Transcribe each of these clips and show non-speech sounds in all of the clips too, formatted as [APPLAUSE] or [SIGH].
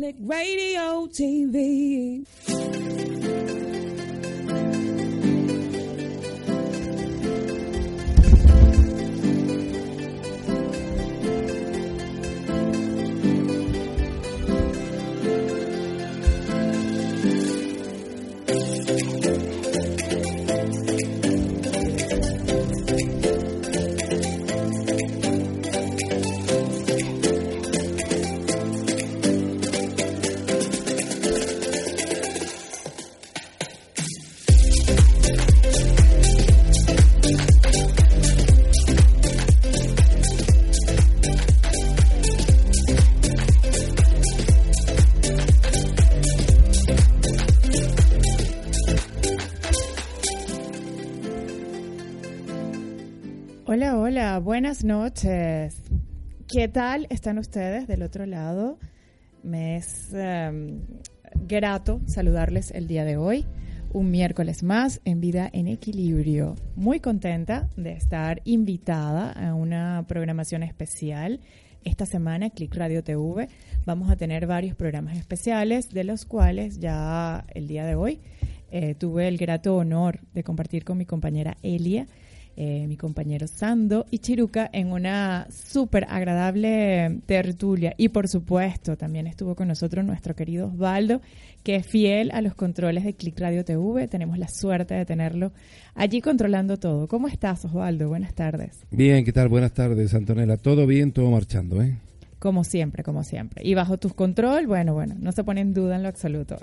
Radio TV. Hola, buenas noches. ¿Qué tal están ustedes del otro lado? Me es em, grato saludarles el día de hoy, un miércoles más en Vida en Equilibrio. Muy contenta de estar invitada a una programación especial. Esta semana, Click Radio TV, vamos a tener varios programas especiales, de los cuales ya el día de hoy eh, tuve el grato honor de compartir con mi compañera Elia eh, mi compañero Sando y Chiruca en una súper agradable tertulia. Y por supuesto, también estuvo con nosotros nuestro querido Osvaldo, que es fiel a los controles de Click Radio TV. Tenemos la suerte de tenerlo allí controlando todo. ¿Cómo estás, Osvaldo? Buenas tardes. Bien, ¿qué tal? Buenas tardes, Antonella. Todo bien, todo marchando, ¿eh? Como siempre, como siempre. Y bajo tu control, bueno, bueno, no se pone en duda en lo absoluto.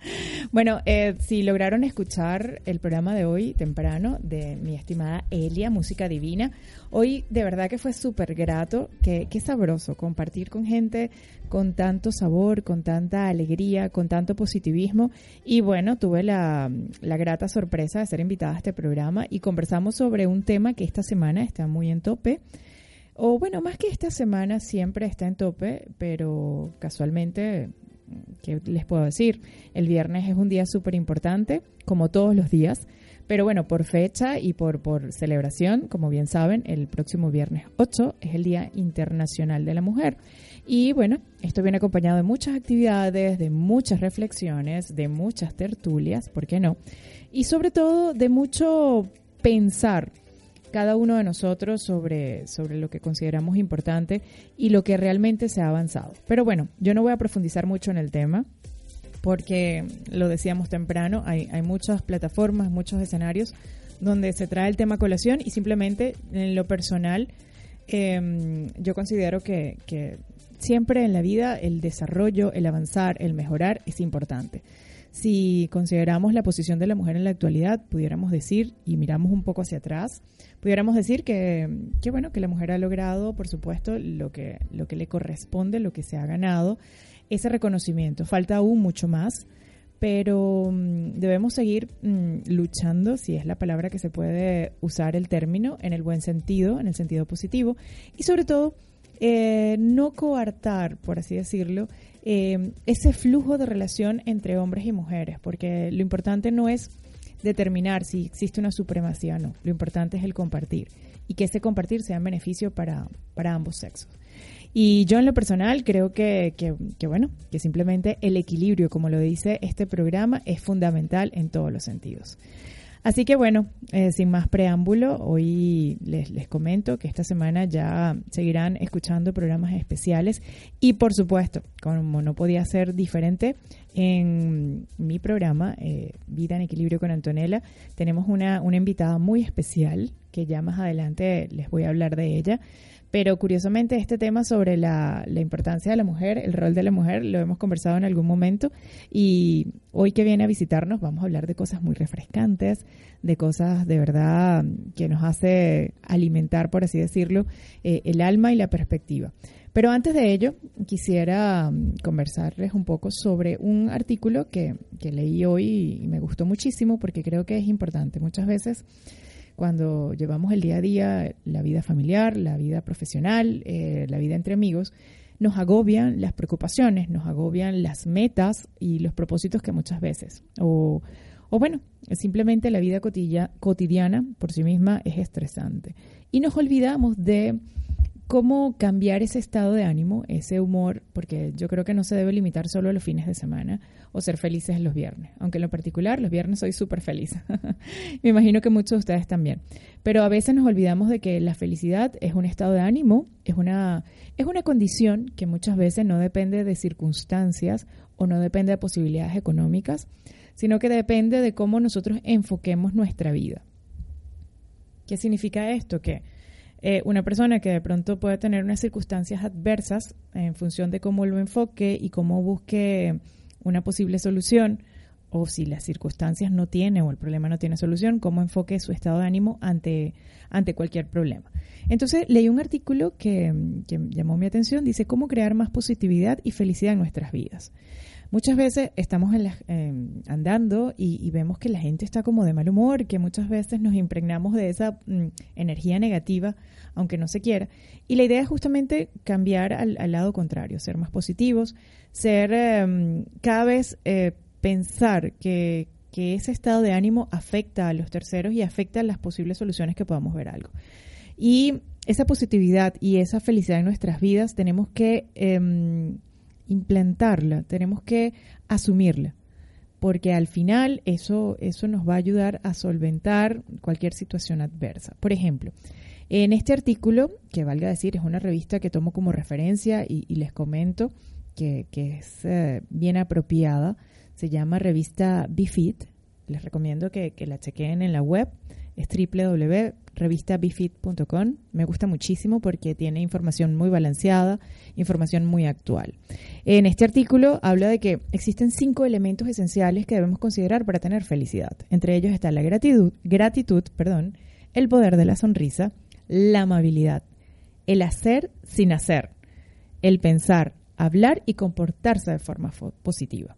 [LAUGHS] bueno, eh, si lograron escuchar el programa de hoy temprano de mi estimada Elia, Música Divina, hoy de verdad que fue súper grato, que, qué sabroso compartir con gente con tanto sabor, con tanta alegría, con tanto positivismo. Y bueno, tuve la, la grata sorpresa de ser invitada a este programa y conversamos sobre un tema que esta semana está muy en tope o bueno, más que esta semana siempre está en tope, pero casualmente, ¿qué les puedo decir? El viernes es un día súper importante, como todos los días, pero bueno, por fecha y por, por celebración, como bien saben, el próximo viernes 8 es el Día Internacional de la Mujer. Y bueno, esto viene acompañado de muchas actividades, de muchas reflexiones, de muchas tertulias, ¿por qué no? Y sobre todo de mucho pensar cada uno de nosotros sobre, sobre lo que consideramos importante y lo que realmente se ha avanzado. Pero bueno, yo no voy a profundizar mucho en el tema porque lo decíamos temprano, hay, hay muchas plataformas, muchos escenarios donde se trae el tema colación y simplemente en lo personal em, yo considero que, que siempre en la vida el desarrollo, el avanzar, el mejorar es importante. Si consideramos la posición de la mujer en la actualidad, pudiéramos decir, y miramos un poco hacia atrás, pudiéramos decir que, bueno, que la mujer ha logrado, por supuesto, lo que, lo que le corresponde, lo que se ha ganado, ese reconocimiento. Falta aún mucho más, pero mm, debemos seguir mm, luchando, si es la palabra que se puede usar el término, en el buen sentido, en el sentido positivo, y sobre todo, eh, no coartar, por así decirlo, eh, ese flujo de relación entre hombres y mujeres, porque lo importante no es determinar si existe una supremacía o no, lo importante es el compartir y que ese compartir sea en beneficio para, para ambos sexos. Y yo en lo personal creo que, que, que, bueno, que simplemente el equilibrio, como lo dice este programa, es fundamental en todos los sentidos. Así que bueno, eh, sin más preámbulo, hoy les, les comento que esta semana ya seguirán escuchando programas especiales y por supuesto, como no podía ser diferente, en mi programa eh, Vida en Equilibrio con Antonella tenemos una, una invitada muy especial que ya más adelante les voy a hablar de ella. Pero curiosamente este tema sobre la, la, importancia de la mujer, el rol de la mujer, lo hemos conversado en algún momento y hoy que viene a visitarnos vamos a hablar de cosas muy refrescantes, de cosas de verdad que nos hace alimentar, por así decirlo, eh, el alma y la perspectiva. Pero antes de ello, quisiera mm, conversarles un poco sobre un artículo que, que leí hoy y me gustó muchísimo porque creo que es importante. Muchas veces cuando llevamos el día a día, la vida familiar, la vida profesional, eh, la vida entre amigos, nos agobian las preocupaciones, nos agobian las metas y los propósitos que muchas veces, o, o bueno, simplemente la vida cotidiana por sí misma es estresante. Y nos olvidamos de cómo cambiar ese estado de ánimo, ese humor, porque yo creo que no se debe limitar solo a los fines de semana o ser felices los viernes, aunque en lo particular los viernes soy súper feliz. [LAUGHS] Me imagino que muchos de ustedes también. Pero a veces nos olvidamos de que la felicidad es un estado de ánimo, es una, es una condición que muchas veces no depende de circunstancias o no depende de posibilidades económicas, sino que depende de cómo nosotros enfoquemos nuestra vida. ¿Qué significa esto? Que eh, una persona que de pronto puede tener unas circunstancias adversas en función de cómo lo enfoque y cómo busque una posible solución, o si las circunstancias no tiene o el problema no tiene solución, cómo enfoque su estado de ánimo ante, ante cualquier problema. Entonces leí un artículo que, que llamó mi atención, dice cómo crear más positividad y felicidad en nuestras vidas. Muchas veces estamos en andando y, vemos que la gente está como de mal humor, que muchas veces nos impregnamos de esa mm, energía negativa, aunque no se quiera. Y la idea es justamente cambiar al, lado contrario, ser más positivos, ser em, cada vez eh, pensar que, que ese estado de ánimo afecta a los terceros y afecta a las posibles soluciones que podamos ver algo. Y esa positividad y esa felicidad en nuestras vidas tenemos que eh, implantarla, tenemos que asumirla, porque al final eso, eso nos va a ayudar a solventar cualquier situación adversa. Por ejemplo, en este artículo, que valga decir, es una revista que tomo como referencia y, les comento que, es eh, bien apropiada, se llama revista BeFit, les recomiendo que, que la chequeen en la web, es www.revistabifit.com. Me gusta muchísimo porque tiene información muy balanceada, información muy actual. En este artículo habla de que existen cinco elementos esenciales que debemos considerar para tener felicidad. Entre ellos está la gratitud, gratitud, perdón, el poder de la sonrisa, la amabilidad, el hacer sin hacer, el pensar, hablar y comportarse de forma positiva.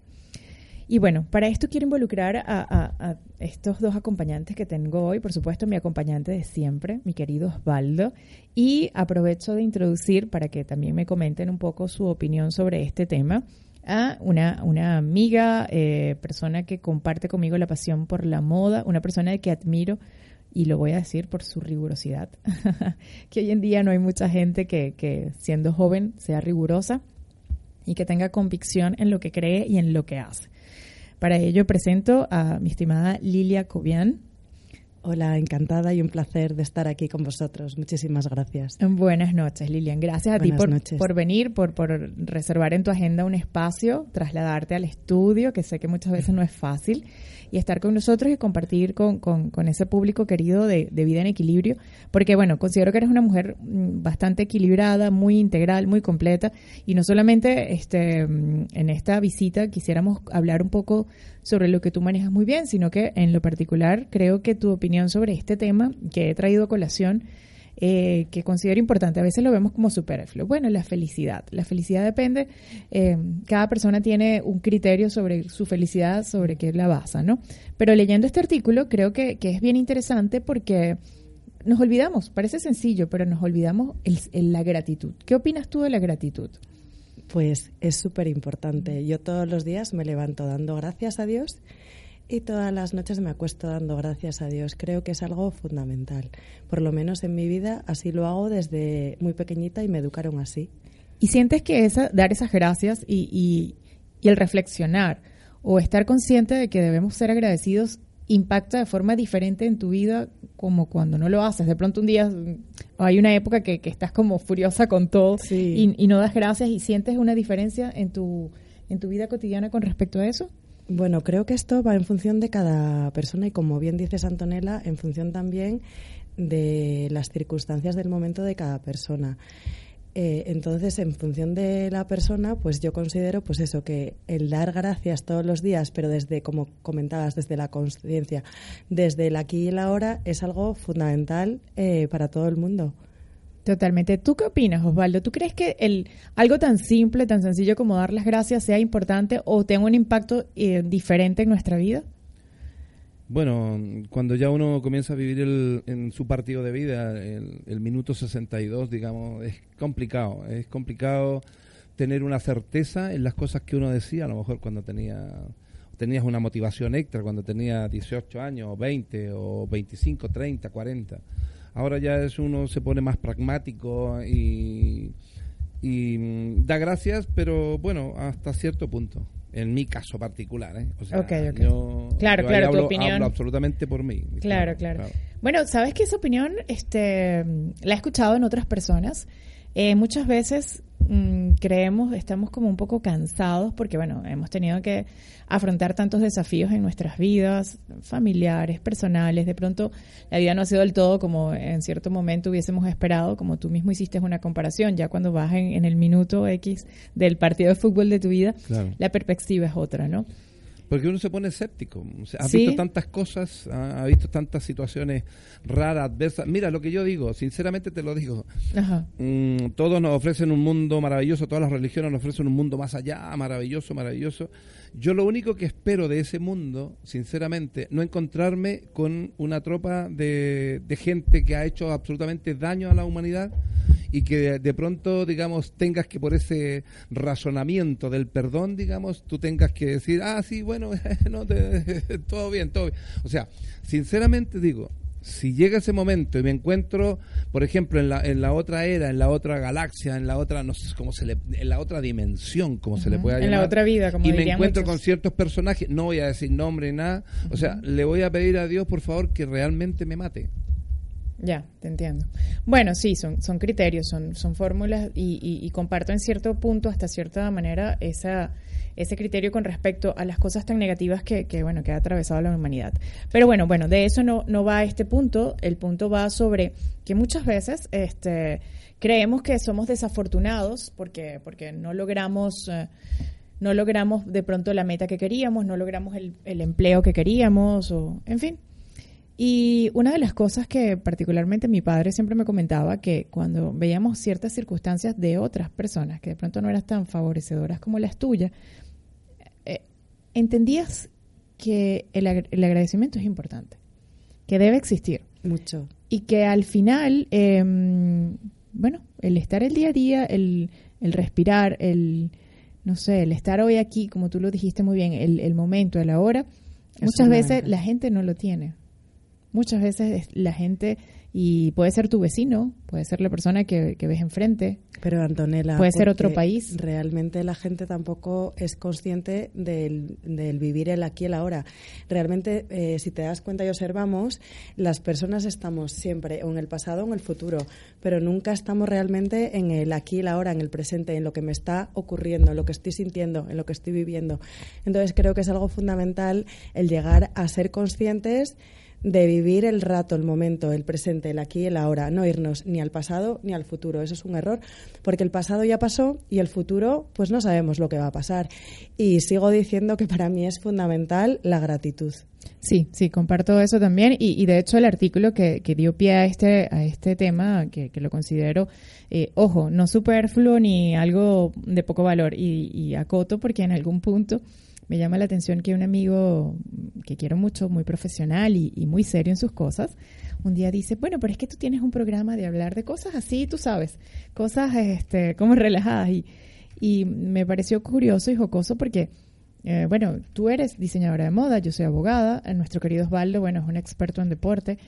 Y bueno, para esto quiero involucrar a, estos dos acompañantes que tengo hoy, por supuesto mi acompañante de siempre, mi querido Osvaldo, y aprovecho de introducir para que también me comenten un poco su opinión sobre este tema a una, amiga, eh, persona que comparte conmigo la pasión por la moda, una persona que admiro y lo voy a decir por su rigurosidad, [LAUGHS] que hoy en día no hay mucha gente que siendo joven sea rigurosa y que tenga convicción en lo que cree y en lo que hace. Para ello presento a mi estimada Lilia Cobian. Hola, encantada y un placer de estar aquí con vosotros. Muchísimas gracias. Buenas noches, Lilian. Gracias a ti por, por, venir, por, por reservar en tu agenda un espacio, trasladarte al estudio, que sé que muchas veces no es fácil y estar con nosotros y compartir con, con, ese público querido de, vida en equilibrio, porque bueno, considero que eres una mujer mm, bastante equilibrada, muy integral, muy completa, y no solamente este, mm, en esta visita quisiéramos hablar un poco sobre lo que tú manejas muy bien, sino que en lo particular creo que tu opinión sobre este tema que he traído a colación eh, que considero importante. A veces lo vemos como superfluo. Bueno, la felicidad. La felicidad depende, eh, cada persona tiene un criterio sobre su felicidad, sobre qué la basa, ¿no? Pero leyendo este artículo creo que, es bien interesante porque nos olvidamos, parece sencillo, pero nos olvidamos el, la gratitud. ¿Qué opinas tú de la gratitud? Pues es súper importante. Yo todos los días me levanto dando gracias a Dios y todas las noches me acuesto dando gracias a Dios. Creo que es algo fundamental. Por lo menos en mi vida así lo hago desde muy pequeñita y me educaron así. ¿Y sientes que esa, dar esas gracias y, y, el reflexionar o estar consciente de que debemos ser agradecidos impacta de forma diferente en tu vida como cuando no lo haces? De pronto un día hay una época que, que estás como furiosa con todo y, y no das gracias y sientes una diferencia en tu, en tu vida cotidiana con respecto a eso. Bueno, creo que esto va en función de cada persona y como bien dices Antonella, en función también de las circunstancias del momento de cada persona. Eh, entonces, en función de la persona, pues yo considero, pues eso, que el dar gracias todos los días, pero desde, como comentabas, desde la conciencia, desde el aquí y el ahora, es algo fundamental eh, para todo el mundo. Totalmente. ¿Tú qué opinas, Osvaldo? ¿Tú crees que el algo tan simple, tan sencillo como dar las gracias sea importante o tenga un impacto eh, diferente en nuestra vida? Bueno, cuando ya uno comienza a vivir el, en su partido de vida, el, el minuto 62, digamos, es complicado. Es complicado tener una certeza en las cosas que uno decía, a lo mejor cuando tenía tenías una motivación extra, cuando tenía 18 años, o 20, o 25, 30, 40. Ahora ya es uno se pone más pragmático y, y mm, da gracias, pero bueno, hasta cierto punto. En mi caso particular, ¿eh? O sea, Ok, ok. yo- Claro, yo claro, tu hablo- opinión. hablo absolutamente por mí. Claro, claro. Bueno, sabes que esa opinión este, la he escuchado en otras personas. Eh, muchas veces mm, creemos, estamos como un poco cansados porque, bueno, hemos tenido que afrontar tantos desafíos en nuestras vidas, familiares, personales. De pronto, la vida no ha sido del todo como en cierto momento hubiésemos esperado, como tú mismo hiciste una comparación. Ya cuando vas en, en el minuto X del partido de fútbol de tu vida, Claro. la perspectiva es otra, ¿no? Porque uno se pone escéptico. O sea, ha Sí. visto tantas cosas, ha, ha visto tantas situaciones raras, adversas. Mira, lo que yo digo, sinceramente te lo digo. Ajá. Mm, todos nos ofrecen un mundo maravilloso, todas las religiones nos ofrecen un mundo más allá, maravilloso, maravilloso. Yo lo único que espero de ese mundo, sinceramente, no encontrarme con una tropa de, de gente que ha hecho absolutamente daño a la humanidad y que de, pronto, digamos, tengas que por ese razonamiento del perdón, digamos, tú tengas que decir, ah, sí, bueno, [LAUGHS] no te- [LAUGHS] todo bien, todo bien. O sea, sinceramente digo, si llega ese momento y me encuentro, por ejemplo, en la, en la otra era, en la otra galaxia, en la otra, no sé cómo se le, en la otra dimensión, como se le pueda En llamar. la otra vida, como Y me encuentro muchos. con ciertos personajes, no voy a decir nombre ni nada, o sea, le voy a pedir a Dios, por favor, que realmente me mate. Ya, te entiendo. Bueno, sí, son, son criterios, son, son fórmulas y, y- y comparto en cierto punto, hasta cierta manera, esa, ese criterio con respecto a las cosas tan negativas que, bueno, que ha atravesado la humanidad. Pero bueno, bueno, de eso no, no va este punto. El punto va sobre que muchas veces este, creemos que somos desafortunados porque, porque no logramos... eh, no logramos de pronto la meta que queríamos, no logramos el, el empleo que queríamos, o en fin. Y una de las cosas que particularmente mi padre siempre me comentaba, que cuando veíamos ciertas circunstancias de otras personas que de pronto no eran tan favorecedoras como las tuyas, entendías que el, ag- el agradecimiento es importante, que debe existir Mucho. y que al final, eh, bueno, el estar el día a día, el, el respirar, el, no sé, el estar hoy aquí, como tú lo dijiste muy bien, el, el momento, el ahora, Es muchas veces la gente no lo tiene. Muchas veces es- la gente, y puede ser tu vecino, puede ser la persona que, que ves enfrente, Pero Antonella, Puede ser otro país. Realmente la gente tampoco es consciente del, del vivir el aquí y el ahora. Realmente, eh, si te das cuenta y observamos, las personas estamos siempre o en el pasado o en el futuro, pero nunca estamos realmente en el aquí y el ahora, en el presente, en lo que me está ocurriendo, en lo que estoy sintiendo, en lo que estoy viviendo. Entonces creo que es algo fundamental el llegar a ser conscientes de vivir el rato, el momento, el presente, el aquí el ahora, no irnos ni al pasado ni al futuro. Eso es un error, porque el pasado ya pasó y el futuro, pues no sabemos lo que va a pasar. Y sigo diciendo que para mí es fundamental la gratitud. Sí, sí, comparto eso también. Y, y de hecho el artículo que, que dio pie a este, a este tema, que, que lo considero, eh, ojo, no superfluo ni algo de poco valor. Y, y acoto porque en algún punto me llama la atención que un amigo que quiero mucho, muy profesional y, muy serio en sus cosas, un día dice, bueno, pero es que tú tienes un programa de hablar de cosas así, tú sabes, cosas este, como relajadas. Y, y me pareció curioso y jocoso porque eh, bueno, tú eres diseñadora de moda, yo soy abogada, eh, nuestro querido Osvaldo, bueno, es un experto en deporte,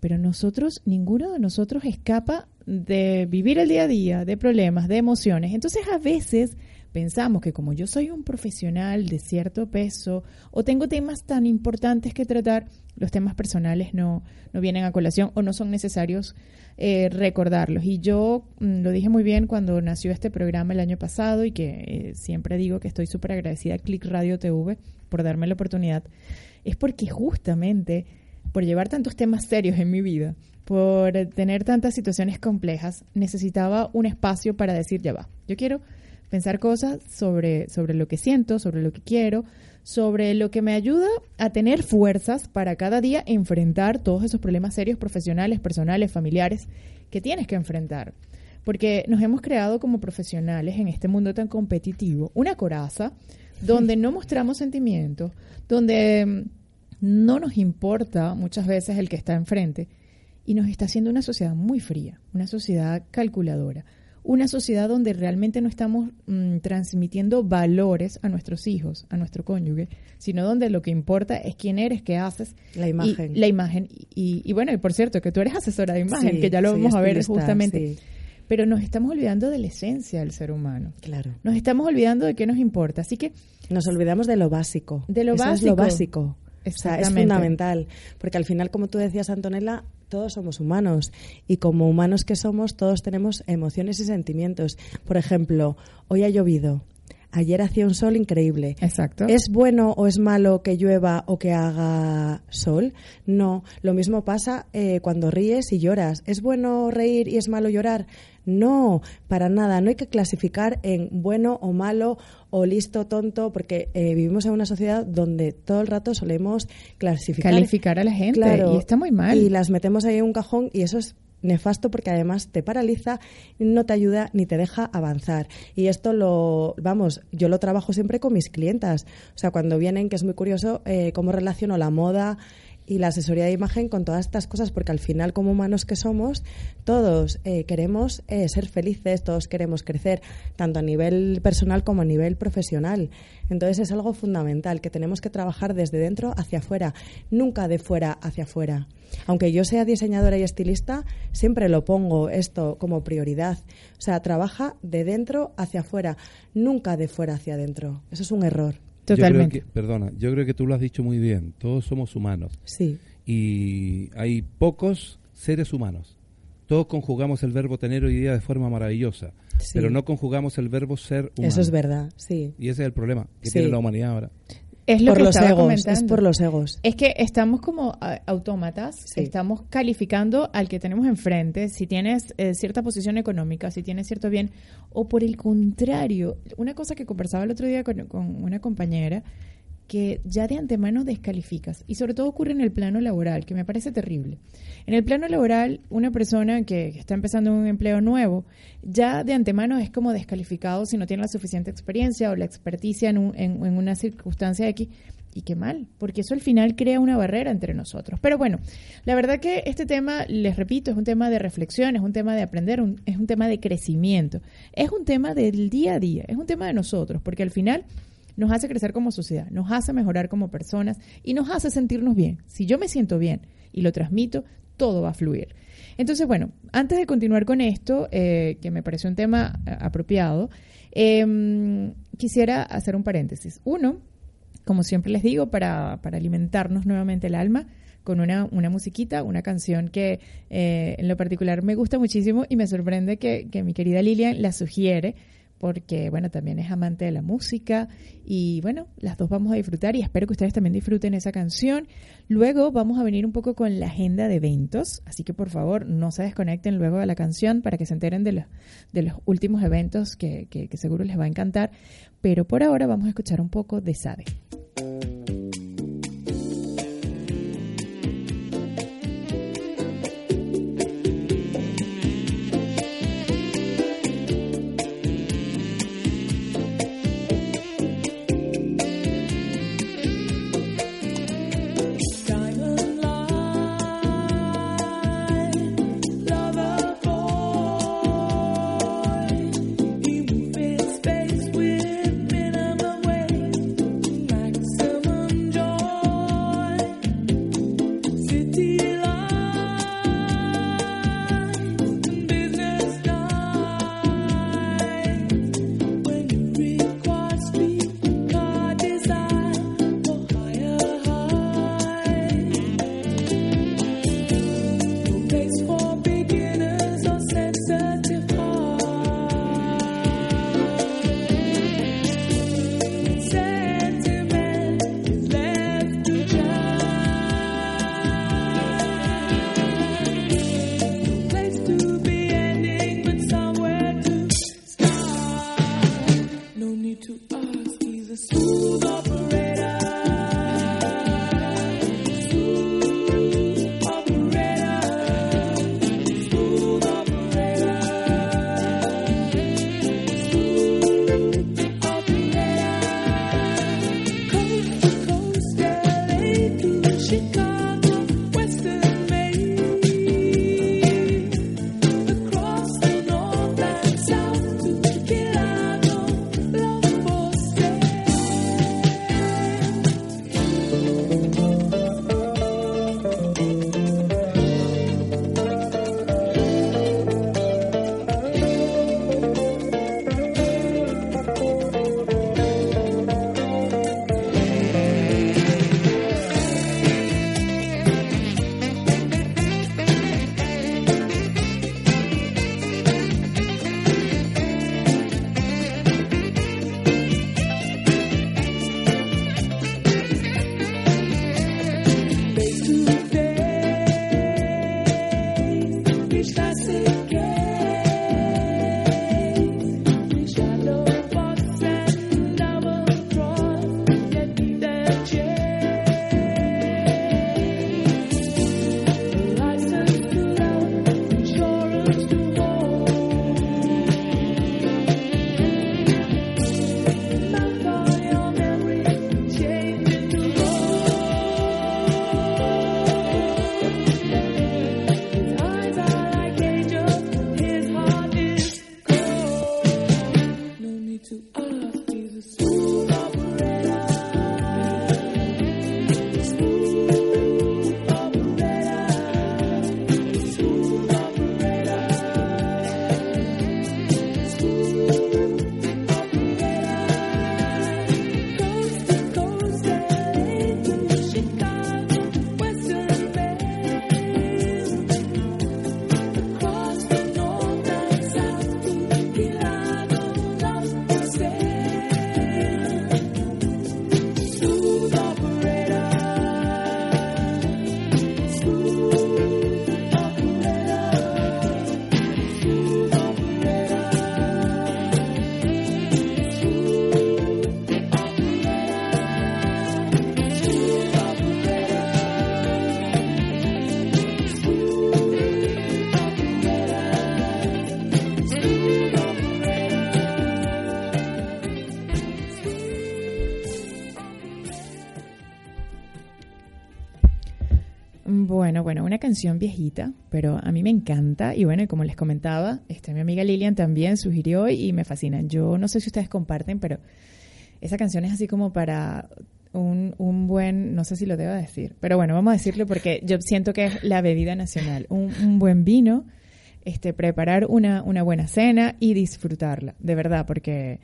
pero nosotros, ninguno de nosotros escapa de vivir el día a día, de problemas, de emociones. Entonces a veces pensamos que como yo soy un profesional de cierto peso o tengo temas tan importantes que tratar, los temas personales no, no vienen a colación o no son necesarios eh, recordarlos. Y yo mm, lo dije muy bien cuando nació este programa el año pasado y que eh, siempre digo que estoy súper agradecida a Click Radio TV por darme la oportunidad, es porque justamente por llevar tantos temas serios en mi vida, por tener tantas situaciones complejas, necesitaba un espacio para decir, ya va, yo quiero pensar cosas sobre, sobre lo que siento, sobre lo que quiero, sobre lo que me ayuda a tener fuerzas para cada día enfrentar todos esos problemas serios profesionales, personales, familiares que tienes que enfrentar. Porque nos hemos creado como profesionales en este mundo tan competitivo una coraza donde [LAUGHS] no mostramos sentimientos, donde mm, no nos importa muchas veces el que está enfrente y nos está haciendo una sociedad muy fría, una sociedad calculadora, una sociedad donde realmente no estamos mm, transmitiendo valores a nuestros hijos, a nuestro cónyuge, sino donde lo que importa es quién eres, qué haces. La imagen. la imagen. Y, bueno, y por cierto, que tú eres asesora de imagen, que ya lo vamos a ver justamente. Pero nos estamos olvidando de la esencia del ser humano. Claro. Nos estamos olvidando de qué nos importa. Así que. Nos olvidamos de lo básico. De lo básico. Es lo básico. O sea, es fundamental, porque al final, como tú decías, Antonella, todos somos humanos y como humanos que somos, todos tenemos emociones y sentimientos. Por ejemplo, hoy ha llovido. Ayer hacía un sol increíble. Exacto. ¿Es bueno o es malo que llueva o que haga sol? No. Lo mismo pasa eh, cuando ríes y lloras. ¿Es bueno reír y es malo llorar? No, para nada. No hay que clasificar en bueno o malo o listo, tonto, porque eh, vivimos en una sociedad donde todo el rato solemos clasificar. Calificar a la gente. y está muy mal. Y las metemos ahí en un cajón y eso es nefasto porque además te paraliza, no te ayuda ni te deja avanzar. Y esto lo, vamos, yo lo trabajo siempre con mis clientas. O sea, cuando vienen, que es muy curioso eh, cómo relaciono la moda y la asesoría de imagen con todas estas cosas, porque al final, como humanos que somos, todos eh, queremos eh, ser felices, todos queremos crecer, tanto a nivel personal como a nivel profesional. Entonces es algo fundamental, que tenemos que trabajar desde dentro hacia afuera, nunca de fuera hacia afuera. Aunque yo sea diseñadora y estilista, siempre lo pongo esto como prioridad. O sea, trabaja de dentro hacia afuera, nunca de fuera hacia adentro. Eso es un error. Totalmente. perdona, yo creo que tú lo has dicho muy bien. Todos somos humanos. Sí. Y hay pocos seres humanos. Todos conjugamos el verbo tener hoy día de forma maravillosa, pero no conjugamos el verbo ser humano. Eso es verdad, sí. Y ese es el problema que tiene la humanidad ahora. Es lo por que los estaba egos, comentando. es por los egos. Es que estamos como autómatas, estamos calificando al que tenemos enfrente, si tienes eh, cierta posición económica, si tienes cierto bien, o por el contrario, una cosa que conversaba el otro día con, con una compañera, que ya de antemano descalificas. Y sobre todo ocurre en el plano laboral, que me parece terrible. En el plano laboral, una persona que está empezando un empleo nuevo, ya de antemano es como descalificado si no tiene la suficiente experiencia o la experticia en, en, una circunstancia X. Y qué mal, porque eso al final crea una barrera entre nosotros. Pero bueno, la verdad que este tema, les repito, es un tema de reflexión, es un tema de aprender, es un tema de crecimiento, es un tema del día a día, es un tema de nosotros, porque al final nos hace crecer como sociedad, nos hace mejorar como personas y nos hace sentirnos bien. Si yo me siento bien y lo transmito, todo va a fluir. Entonces, bueno, antes de continuar con esto, eh, que me pareció un tema eh, apropiado, em, quisiera hacer un paréntesis. Uno, como siempre les digo, para, para alimentarnos nuevamente el alma, con una, una musiquita, una canción que eh, en lo particular me gusta muchísimo y me sorprende que, que mi querida Lilian la sugiere porque, bueno, también es amante de la música y, bueno, las dos vamos a disfrutar y espero que ustedes también disfruten esa canción. Luego vamos a venir un poco con la agenda de eventos, así que por favor no se desconecten luego de la canción para que se enteren de los, de los últimos eventos que, que, seguro les va a encantar. Pero por ahora vamos a escuchar un poco de Sabe. Canción viejita, pero a mí me encanta. Y bueno, como les comentaba, este, mi amiga Lilian también sugirió y me fascina. Yo no sé si ustedes comparten, pero esa canción es así como para un, un buen, no sé si lo debo decir, pero bueno, vamos a decirlo porque yo siento que es la bebida nacional. Un, un buen vino, este, preparar una, una buena cena y disfrutarla, de verdad, porque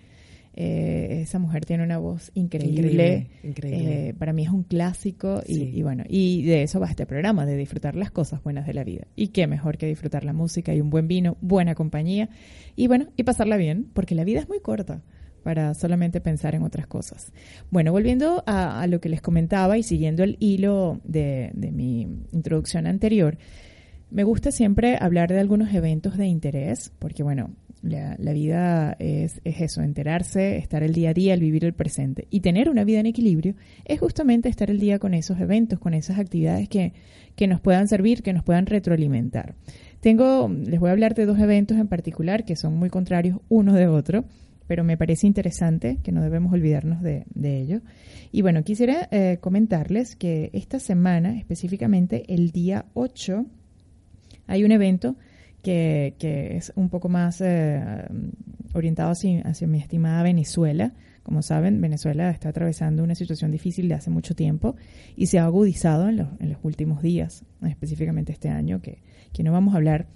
eh, esa mujer tiene una voz increíble. Increíble, Eh, para mí es un clásico y, Sí. y bueno, y de eso va este programa, de disfrutar las cosas buenas de la vida. Y qué mejor que disfrutar la música y un buen vino, buena compañía y bueno, y pasarla bien, porque la vida es muy corta para solamente pensar en otras cosas. Bueno, volviendo a, a lo que les comentaba y siguiendo el hilo de, de mi introducción anterior, me gusta siempre hablar de algunos eventos de interés, porque bueno, la, vida es, es eso, enterarse, estar el día a día, el vivir el presente. Y tener una vida en equilibrio es justamente estar el día con esos eventos, con esas actividades que, que nos puedan servir, que nos puedan retroalimentar. Tengo, les voy a hablar de dos eventos en particular que son muy contrarios uno de otro, pero me parece interesante que no debemos olvidarnos de, de ello. Y bueno, quisiera eh, comentarles que esta semana, específicamente el día 8, hay un evento que, es un poco más eh, orientado hacia, mi estimada Venezuela. Como saben, Venezuela está atravesando una situación difícil de hace mucho tiempo y se ha agudizado en los, últimos días, específicamente este año, que, no vamos a hablar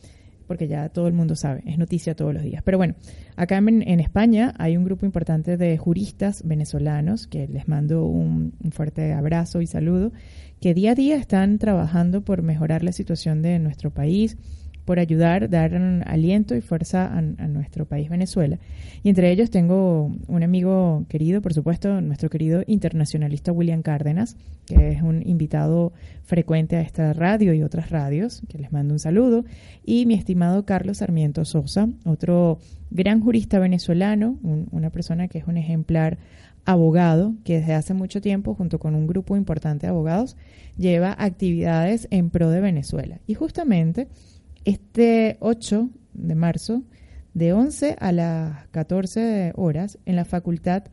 porque ya todo el mundo sabe, es noticia todos los días. Pero bueno, acá en, en España hay un grupo importante de juristas venezolanos que les mando un fuerte abrazo y saludo, que día a día están trabajando por mejorar la situación de nuestro país, por ayudar, dar aliento y fuerza a, nuestro país Venezuela. Y entre ellos tengo un amigo querido, por supuesto, nuestro querido internacionalista William Cárdenas, que es un invitado frecuente a esta radio y otras radios, que les mando un saludo, y mi estimado Carlos Sarmiento Sosa, otro gran jurista venezolano, un, una persona que es un ejemplar abogado que desde hace mucho tiempo, junto con un grupo importante de abogados, lleva actividades en pro de Venezuela. Y justamente este 8 de marzo, de 11 a las 14 horas, en la Facultad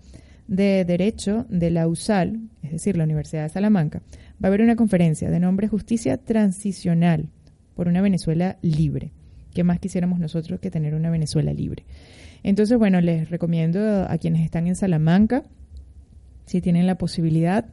de Derecho de la USAL, es decir, la Universidad de Salamanca, va a haber una conferencia de nombre Justicia Transicional por una Venezuela libre. ¿Qué más quisiéramos nosotros que tener una Venezuela libre? Entonces, bueno, les recomiendo a quienes están en Salamanca, si tienen la posibilidad,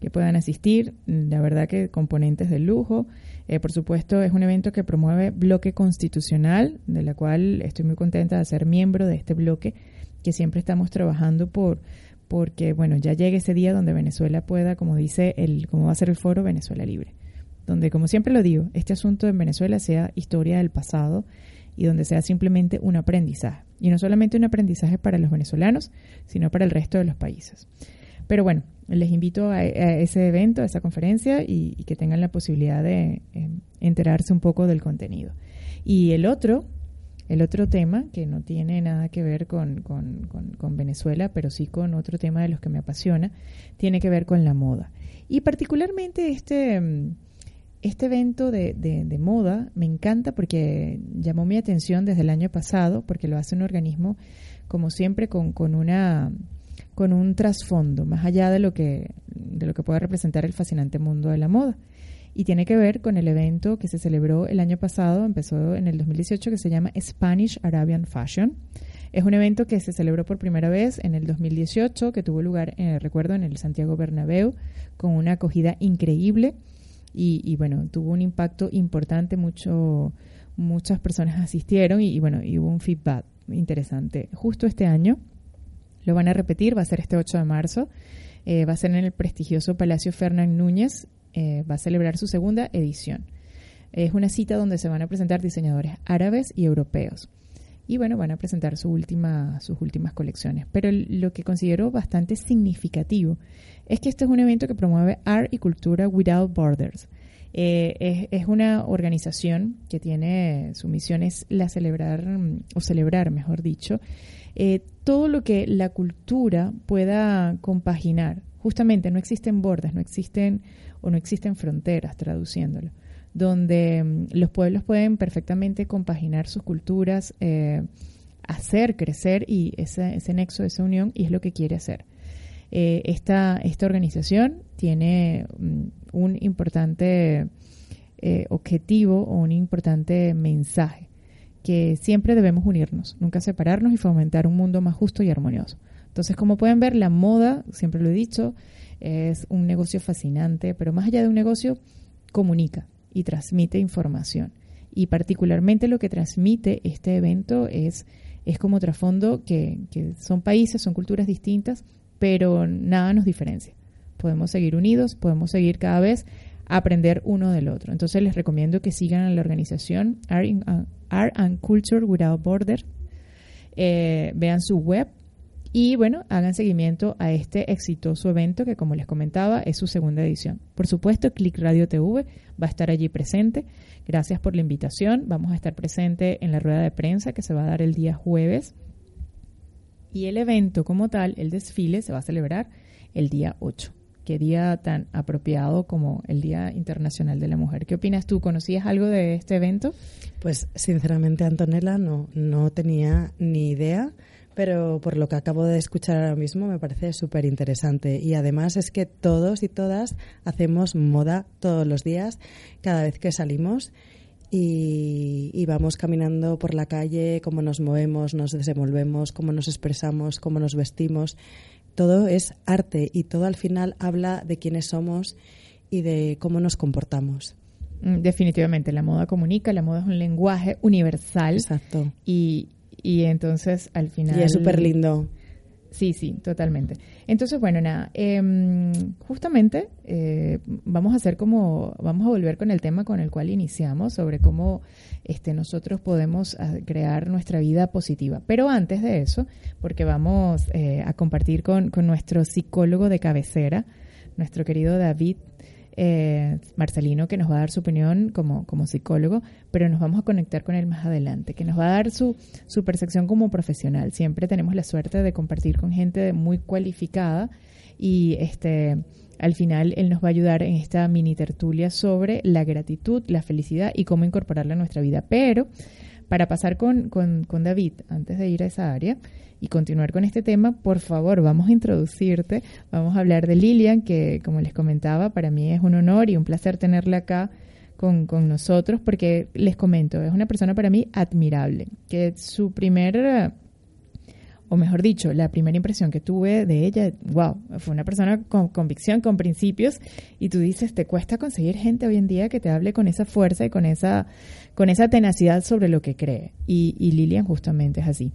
que puedan asistir. La verdad que componentes de lujo. Eh, por supuesto, es un evento que promueve bloque constitucional, de la cual estoy muy contenta de ser miembro de este bloque, que siempre estamos trabajando por porque bueno ya llegue ese día donde Venezuela pueda, como dice el, como va a ser el foro Venezuela Libre, donde como siempre lo digo, este asunto en Venezuela sea historia del pasado y donde sea simplemente un aprendizaje y no solamente un aprendizaje para los venezolanos, sino para el resto de los países. Pero bueno, les invito a, ese evento, a esa conferencia y, que tengan la posibilidad de eh, enterarse un poco del contenido. Y el otro, el otro tema, que no tiene nada que ver con, con, Venezuela, pero sí con otro tema de los que me apasiona, tiene que ver con la moda. Y particularmente este, este evento de, de, de moda me encanta porque llamó mi atención desde el año pasado, porque lo hace un organismo, como siempre, con, con una con un trasfondo más allá de lo que de lo que puede representar el fascinante mundo de la moda y tiene que ver con el evento que se celebró el año pasado, empezó en el 2018 que se llama Spanish Arabian Fashion. Es un evento que se celebró por primera vez en el 2018, que tuvo lugar, eh, recuerdo, en el Santiago Bernabéu, con una acogida increíble y, y bueno, tuvo un impacto importante, mucho, muchas personas asistieron y, y bueno, y hubo un feedback interesante. Justo este año, lo van a repetir, va a ser este 8 de marzo. Eh, va a ser en el prestigioso Palacio Fernán Núñez. Eh, va a celebrar su segunda edición. Es una cita donde se van a presentar diseñadores árabes y europeos. Y bueno, van a presentar su última, sus últimas colecciones. Pero lo que considero bastante significativo es que este es un evento que promueve art y cultura without borders. Eh, es, es, una organización que tiene su misión es la celebrar, o celebrar, mejor dicho, eh, todo lo que la cultura pueda compaginar. Justamente no existen bordes, no existen o no existen fronteras, traduciéndolo, donde um, los pueblos pueden perfectamente compaginar sus culturas, eh, hacer crecer y ese, nexo, esa unión, y es lo que quiere hacer. Eh, esta, esta organización tiene um, un importante eh, objetivo o un importante mensaje, que siempre debemos unirnos, nunca separarnos y fomentar un mundo más justo y armonioso. Entonces, como pueden ver, la moda, siempre lo he dicho, es un negocio fascinante, pero más allá de un negocio, comunica y transmite información. Y particularmente lo que transmite este evento es, es como trasfondo que, que son países, son culturas distintas, pero nada nos diferencia. Podemos seguir unidos, podemos seguir cada vez aprender uno del otro. Entonces les recomiendo que sigan a la organización Art and Culture Without Border. Eh, vean su web y bueno, hagan seguimiento a este exitoso evento que como les comentaba es su segunda edición. Por supuesto, Click Radio TV va a estar allí presente. Gracias por la invitación. Vamos a estar presente en la rueda de prensa que se va a dar el día jueves. Y el evento como tal, el desfile, se va a celebrar el día 8 qué día tan apropiado como el Día Internacional de la Mujer. ¿Qué opinas tú? ¿Conocías algo de este evento? Pues sinceramente, Antonella, no, no tenía ni idea, pero por lo que acabo de escuchar ahora mismo me parece súper interesante. Y además es que todos y todas hacemos moda todos los días, cada vez que salimos. Y, y, vamos caminando por la calle, cómo nos movemos, nos desenvolvemos, cómo nos expresamos, cómo nos vestimos todo es arte y todo al final habla de quiénes somos y de cómo nos comportamos. Mm, definitivamente, la moda comunica, la moda es un lenguaje universal. Exacto. Y, y entonces al final... Y es súper lindo. Sí, sí, totalmente. Entonces, bueno, nada, em, justamente eh, vamos a hacer como, vamos a volver con el tema con el cual iniciamos, sobre cómo este, nosotros podemos ah, crear nuestra vida positiva. Pero antes de eso, porque vamos eh, a compartir con, con nuestro psicólogo de cabecera, nuestro querido David eh, Marcelino, que nos va a dar su opinión como, como psicólogo, pero nos vamos a conectar con él más adelante, que nos va a dar su, su percepción como profesional. Siempre tenemos la suerte de compartir con gente muy cualificada y este al final él nos va a ayudar en esta mini tertulia sobre la gratitud, la felicidad y cómo incorporarla a nuestra vida. Pero para pasar con, con, David, antes de ir a esa área, y continuar con este tema, por favor, vamos a introducirte, vamos a hablar de Lilian, que como les comentaba, para mí es un honor y un placer tenerla acá con, con nosotros, porque les comento, es una persona para mí admirable, que su primer o mejor dicho, la primera impresión que tuve de ella, wow, fue una persona con convicción, con principios, y tú dices, te cuesta conseguir gente hoy en día que te hable con esa fuerza y con esa, con esa tenacidad sobre lo que cree. Y, y Lilian justamente es así.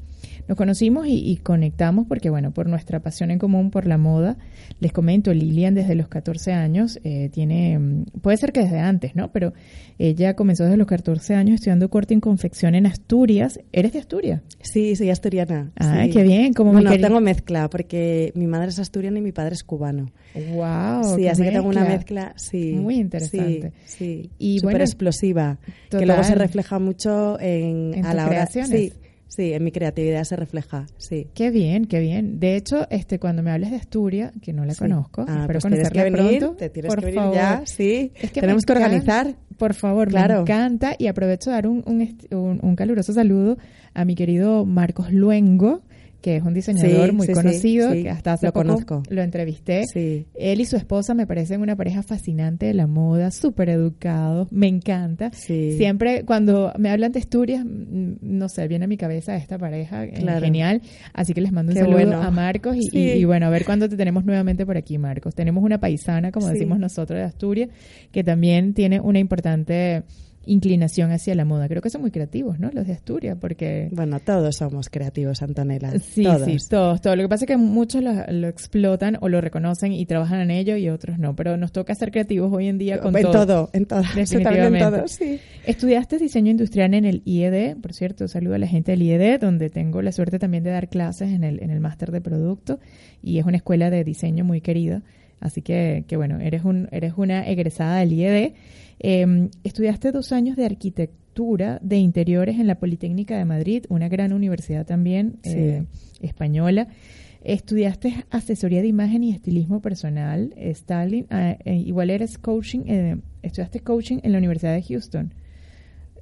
Nos conocimos y, conectamos porque, bueno, por nuestra pasión en común por la moda, les comento, Lilian desde los 14 años eh, tiene, mm, puede ser que desde antes, ¿no? Pero ella comenzó desde los 14 años estudiando corte en confección en Asturias. ¿Eres de Asturias? Sí, soy asturiana. Ah, qué bien. Como bueno, tengo mezcla porque mi madre es asturiana y mi padre es cubano. Wow. Sí, así que tengo una mezcla, sí. Muy interesante. Sí, Y súper explosiva, que luego se refleja mucho en, a la hora. Sí, Sí, en mi creatividad se refleja, sí. Qué bien, qué bien. De hecho, este, cuando me hables de Asturias, que no la conozco, ah, espero pues conocerla que venir, pronto. Te tienes que venir ya, sí. Es que Tenemos que organizar. Por favor, claro. me encanta. Y aprovecho de dar un, un, un caluroso saludo a mi querido Marcos Luengo, que es un diseñador muy conocido, que hasta hace lo poco conozco. lo entrevisté. Él y su esposa me parecen una pareja fascinante de la moda, súper educados, me encanta. Siempre cuando me hablan de Asturias, mm, no sé, viene a mi cabeza esta pareja eh, genial. Así que les mando un saludo a Marcos y, y, bueno, a ver cuándo te tenemos nuevamente por aquí, Marcos. Tenemos una paisana, como decimos nosotros, de Asturias, que también tiene una importante inclinación hacia la moda. Creo que son muy creativos, ¿no? Los de Asturias, porque... Bueno, todos somos creativos, Antonella. Sí, todos. sí, todos, todos. Lo que pasa es que muchos lo, explotan o lo reconocen y trabajan en ello y otros no, pero nos toca ser creativos hoy en día con en todo. En todo, Definitivamente. En todo, sí. Estudiaste diseño industrial en el IED, por cierto, saludo a la gente del IED, donde tengo la suerte también de dar clases en el, en el máster de producto y es una escuela de diseño muy querida. Así que, que bueno, eres, un, eres una egresada del IED Em, estudiaste dos años de arquitectura de interiores en la Politécnica de Madrid, una gran universidad también eh, española. Estudiaste asesoría de imagen y estilismo personal, styling, ah, eh, igual eres coaching, eh, estudiaste coaching en la Universidad de Houston.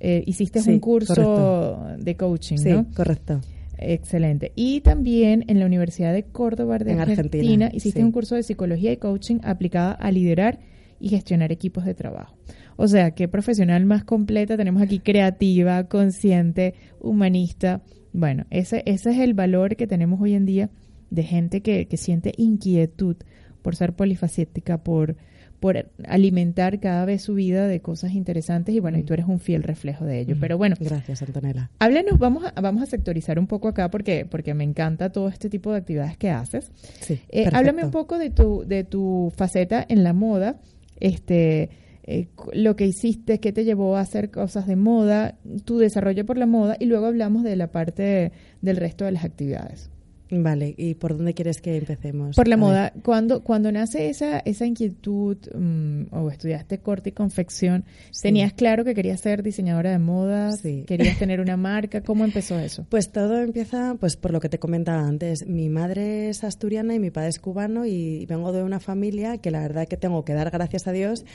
hiciste un curso de coaching, sí, ¿no? correcto. Excelente. Y también en la Universidad de Córdoba de en Argentina, hiciste un curso de psicología y coaching aplicada a liderar y gestionar equipos de trabajo. O sea, qué profesional más completa tenemos aquí, creativa, consciente, humanista. Bueno, ese, ese es el valor que tenemos hoy en día de gente que, que siente inquietud por ser polifacética, por, por alimentar cada vez su vida de cosas interesantes y bueno, y tú eres un fiel reflejo de ello. Pero bueno, Gracias, Antonella. háblanos, vamos a, vamos a sectorizar un poco acá porque, porque me encanta todo este tipo de actividades que haces. Sí, Eh, háblame un poco de tu, de tu faceta en la moda, este, eh, lo que hiciste, qué te llevó a hacer cosas de moda, tu desarrollo por la moda y luego hablamos de la parte del resto de las actividades. Vale, ¿y por dónde quieres que empecemos? Por la A ver. moda, cuando, cuando nace esa, esa inquietud mm, o estudiaste corte y confección, Sí. ¿tenías claro que querías ser diseñadora de moda? Sí. ¿Querías [LAUGHS] tener una marca? ¿Cómo empezó eso? Pues todo empieza pues por lo que te comentaba antes. Mi madre es asturiana y mi padre es cubano y vengo de una familia que la verdad que tengo que dar gracias a Dios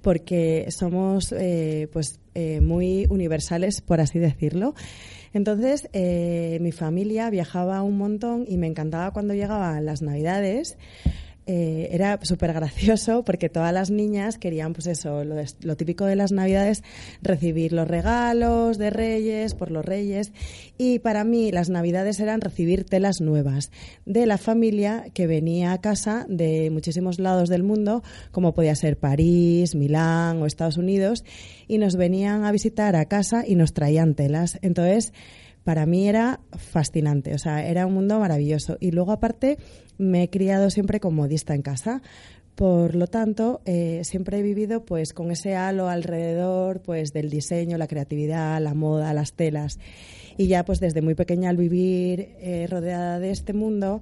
porque somos eh, pues eh, muy universales por así decirlo. Entonces eh, mi familia viajaba un montón y me encantaba cuando llegaban las navidades eh, era súper gracioso porque todas las niñas querían, pues eso, lo, es- lo típico de las navidades, recibir los regalos de reyes, por los reyes. Y para mí las navidades eran recibir telas nuevas de la familia que venía a casa de muchísimos lados del mundo, como podía ser París, Milán o Estados Unidos, y nos venían a visitar a casa y nos traían telas. Entonces, para mí era fascinante, o sea, era un mundo maravilloso. Y luego, aparte, me he criado siempre como modista en casa. Por lo tanto, eh, siempre he vivido pues con ese halo alrededor pues del diseño, la creatividad, la moda, las telas. Y ya pues desde muy pequeña al vivir eh, rodeada de este mundo,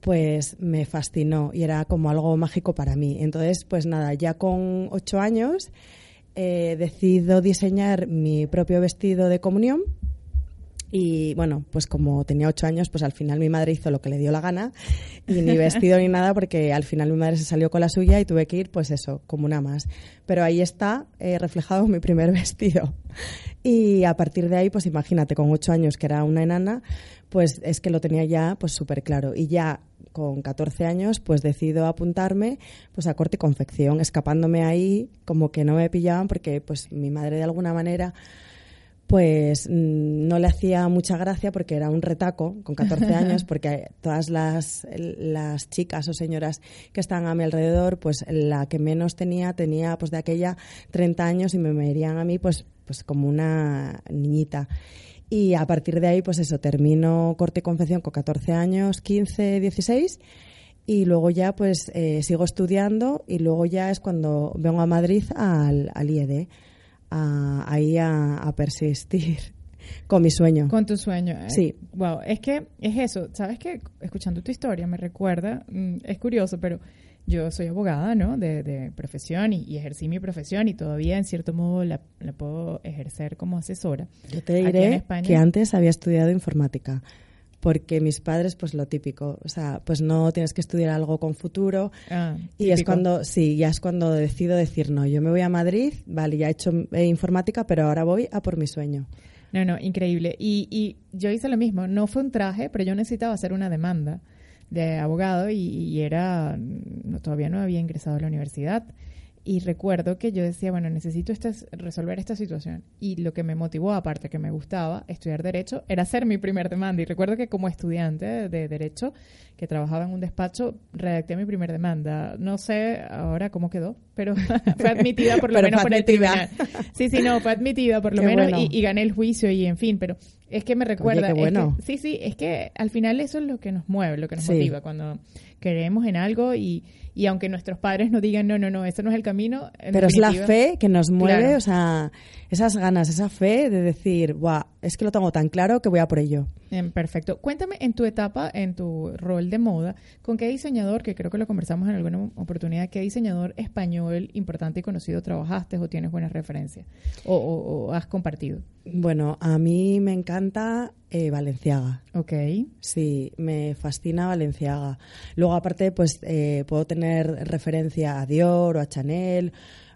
pues me fascinó y era como algo mágico para mí. Entonces, pues nada, ya con ocho años eh, decido diseñar mi propio vestido de comunión. Y bueno, pues como tenía ocho años, pues al final mi madre hizo lo que le dio la gana y ni vestido ni nada porque al final mi madre se salió con la suya y tuve que ir, pues eso, como una más. Pero ahí está eh, reflejado [LAUGHS] mi primer vestido. Y a partir de ahí, pues imagínate, con ocho años que era una enana, pues es que lo tenía ya pues súper claro. Y ya con 14 años, pues decido apuntarme pues a corte y confección, escapándome ahí como que no me pillaban porque pues mi madre de alguna manera pues mm, no le hacía mucha gracia porque era un retaco con 14 [LAUGHS] años, porque todas las, las chicas o señoras que estaban a mi alrededor, pues la que menos tenía, tenía pues de aquella 30 años y me verían a mí pues, pues como una niñita. Y a partir de ahí, pues eso, termino corte y confección con 14 años, 15, 16 y luego ya pues eh, sigo estudiando y luego ya es cuando vengo a Madrid al, al IED a, ahí a, a persistir [LAUGHS] con mi sueño. Con tu sueño. eh, Sí. Wow, es que es eso. ¿Sabes qué? Escuchando tu historia me recuerda, mm, es curioso, pero yo soy abogada, ¿no? De, de profesión y, y ejercí mi profesión y todavía en cierto modo la, la puedo ejercer como asesora. Yo te diré que antes había estudiado informática porque mis padres pues lo típico, o sea, pues no tienes que estudiar algo con futuro Ah, y es cuando sí, ya es cuando decido decir no, yo me voy a Madrid, vale, ya he hecho eh, informática, pero ahora voy a por mi sueño. No, no, increíble. Y, y yo hice lo mismo. No fue un traje, pero yo necesitaba hacer una demanda de abogado y, y era, no, todavía no había ingresado a la universidad. Y recuerdo que yo decía, bueno, necesito esta, resolver esta situación. Y lo que me motivó, aparte que me gustaba estudiar Derecho, era hacer mi primer demanda. Y recuerdo que como estudiante de Derecho, que trabajaba en un despacho, redacté mi primer demanda. No sé ahora cómo quedó, pero [LAUGHS] fue admitida por lo menos por el tribunal. Sí, sí, no, fue admitida por [LAUGHS] lo Qué menos bueno. y, y gané el juicio y en fin, pero es que me recuerda. qué es bueno. que- sí, sí, es que al final eso es lo que nos mueve, lo que nos Sí. motiva cuando creemos en algo y, y aunque nuestros padres nos digan, no, no, no, ese no es el camino. Pero es la fe que nos mueve, Claro. o sea, esas ganas, esa fe de decir, guau, es que lo tengo tan claro que voy a por ello. Em, Perfecto. Cuéntame en tu etapa, en tu rol de moda, ¿con qué diseñador, que creo que lo conversamos en alguna oportunidad, qué diseñador español importante y conocido trabajaste o tienes buenas referencias o, o- o has compartido? Bueno, a mí me encanta eh, Valenciaga. Ok. Sí, me fascina Valenciaga. Luego, aparte, pues eh, puedo tener referencia a Dior o a Chanel